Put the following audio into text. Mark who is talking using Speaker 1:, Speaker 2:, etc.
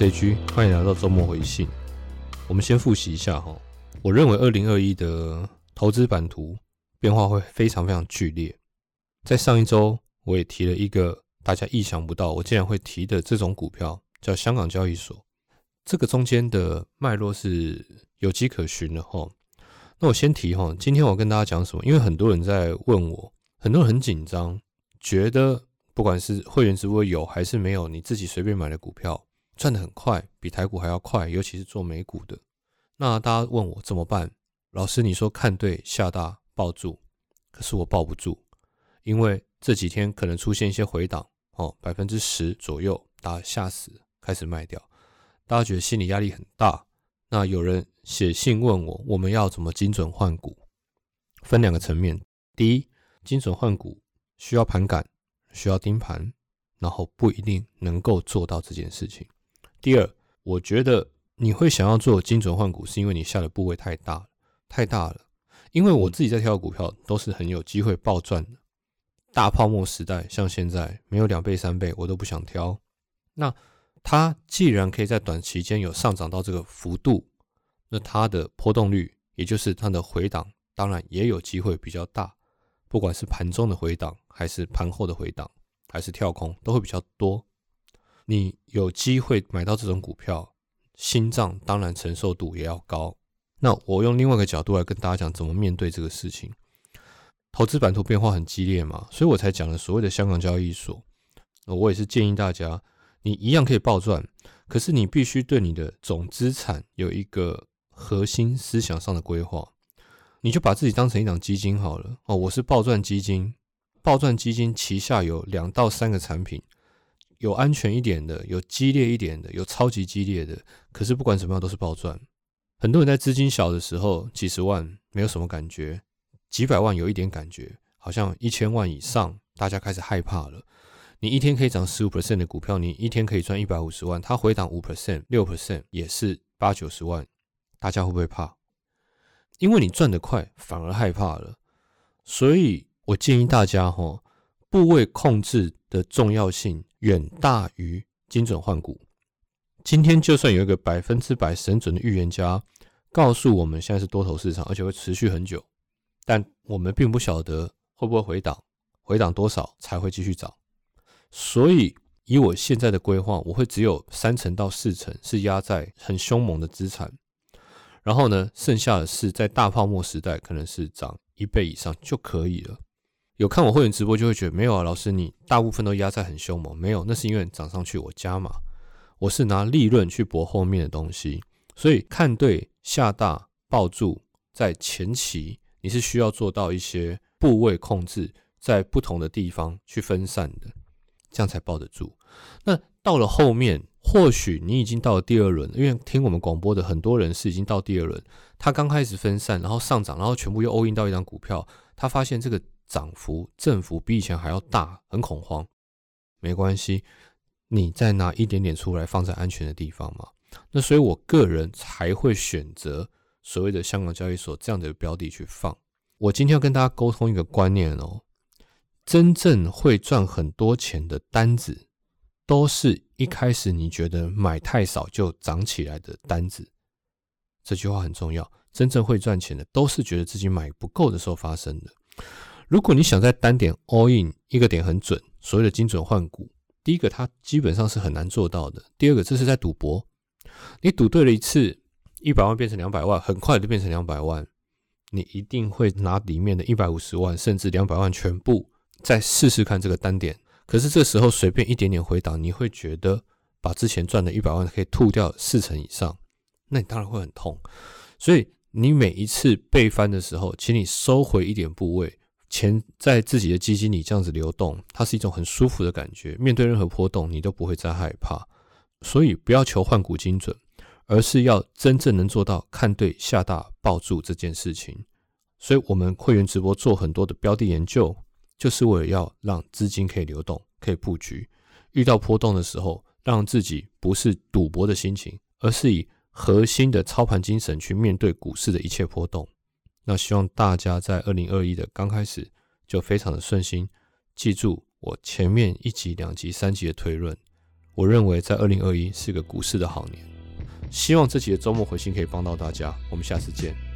Speaker 1: JG，欢迎来到周末回信。我们先复习一下哈，我认为二零二一的投资版图变化会非常非常剧烈。在上一周，我也提了一个大家意想不到，我竟然会提的这种股票，叫香港交易所。这个中间的脉络是有迹可循的哈。那我先提哈，今天我跟大家讲什么？因为很多人在问我，很多人很紧张，觉得。不管是会员直播有还是没有，你自己随便买的股票赚的很快，比台股还要快，尤其是做美股的。那大家问我怎么办？老师，你说看对下大抱住，可是我抱不住，因为这几天可能出现一些回档，哦，百分之十左右，大家吓死，开始卖掉，大家觉得心理压力很大。那有人写信问我，我们要怎么精准换股？分两个层面，第一，精准换股需要盘感。需要盯盘，然后不一定能够做到这件事情。第二，我觉得你会想要做精准换股，是因为你下的部位太大了，太大了。因为我自己在挑股票都是很有机会暴赚的。大泡沫时代，像现在没有两倍三倍，我都不想挑。那它既然可以在短期间有上涨到这个幅度，那它的波动率，也就是它的回档，当然也有机会比较大。不管是盘中的回档，还是盘后的回档，还是跳空，都会比较多。你有机会买到这种股票，心脏当然承受度也要高。那我用另外一个角度来跟大家讲，怎么面对这个事情。投资版图变化很激烈嘛，所以我才讲了所谓的香港交易所。我也是建议大家，你一样可以暴赚，可是你必须对你的总资产有一个核心思想上的规划。你就把自己当成一档基金好了哦，我是暴赚基金，暴赚基金旗下有两到三个产品，有安全一点的，有激烈一点的，有超级激烈的。可是不管怎么样都是暴赚。很多人在资金小的时候，几十万没有什么感觉，几百万有一点感觉，好像一千万以上，大家开始害怕了。你一天可以涨十五 percent 的股票，你一天可以赚一百五十万，它回档五 percent、六 percent 也是八九十万，大家会不会怕？因为你赚得快，反而害怕了，所以我建议大家哈，部位控制的重要性远大于精准换股。今天就算有一个百分之百神准的预言家告诉我们现在是多头市场，而且会持续很久，但我们并不晓得会不会回档，回档多少才会继续涨。所以以我现在的规划，我会只有三成到四成是压在很凶猛的资产。然后呢，剩下的是在大泡沫时代，可能是涨一倍以上就可以了。有看我会员直播就会觉得没有啊，老师你大部分都压在很凶猛，没有，那是因为涨上去我加码，我是拿利润去搏后面的东西。所以看对下大抱住，在前期你是需要做到一些部位控制，在不同的地方去分散的，这样才抱得住。那到了后面。或许你已经到了第二轮，因为听我们广播的很多人是已经到第二轮。他刚开始分散，然后上涨，然后全部又 all in 到一张股票，他发现这个涨幅、振幅比以前还要大，很恐慌。没关系，你再拿一点点出来放在安全的地方嘛。那所以我个人才会选择所谓的香港交易所这样的标的去放。我今天要跟大家沟通一个观念哦，真正会赚很多钱的单子。都是一开始你觉得买太少就涨起来的单子，这句话很重要。真正会赚钱的，都是觉得自己买不够的时候发生的。如果你想在单点 all in 一个点很准，所谓的精准换股，第一个它基本上是很难做到的。第二个，这是在赌博。你赌对了一次，一百万变成两百万，很快就变成两百万，你一定会拿里面的一百五十万甚至两百万全部再试试看这个单点。可是这时候随便一点点回档，你会觉得把之前赚的一百万可以吐掉四成以上，那你当然会很痛。所以你每一次被翻的时候，请你收回一点部位，钱在自己的基金里这样子流动，它是一种很舒服的感觉。面对任何波动，你都不会再害怕。所以不要求换股精准，而是要真正能做到看对下大抱住这件事情。所以我们会员直播做很多的标的研究。就是为了要让资金可以流动，可以布局，遇到波动的时候，让自己不是赌博的心情，而是以核心的操盘精神去面对股市的一切波动。那希望大家在二零二一的刚开始就非常的顺心。记住我前面一集、两集、三集的推论，我认为在二零二一是个股市的好年。希望这期的周末回信可以帮到大家，我们下次见。